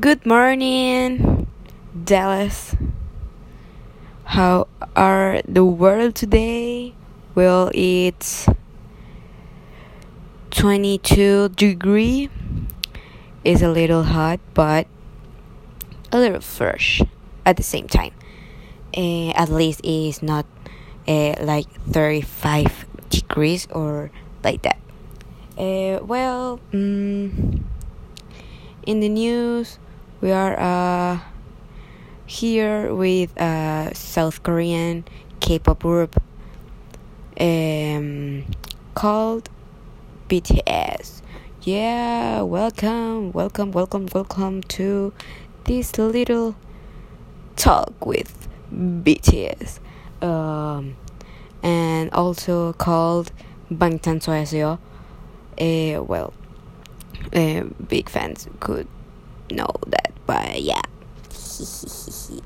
Good morning, Dallas. How are the world today? Well, it's 22 degree. It's a little hot, but a little fresh at the same time. Uh, at least it's not uh, like 35 degrees or like that. Uh, well, um, in the news, we are uh, here with a South Korean K-pop group um, called BTS. Yeah, welcome, welcome, welcome, welcome to this little talk with BTS. Um, and also called 방탄소년단이요. Uh, well, uh, big fans could know that, but yeah.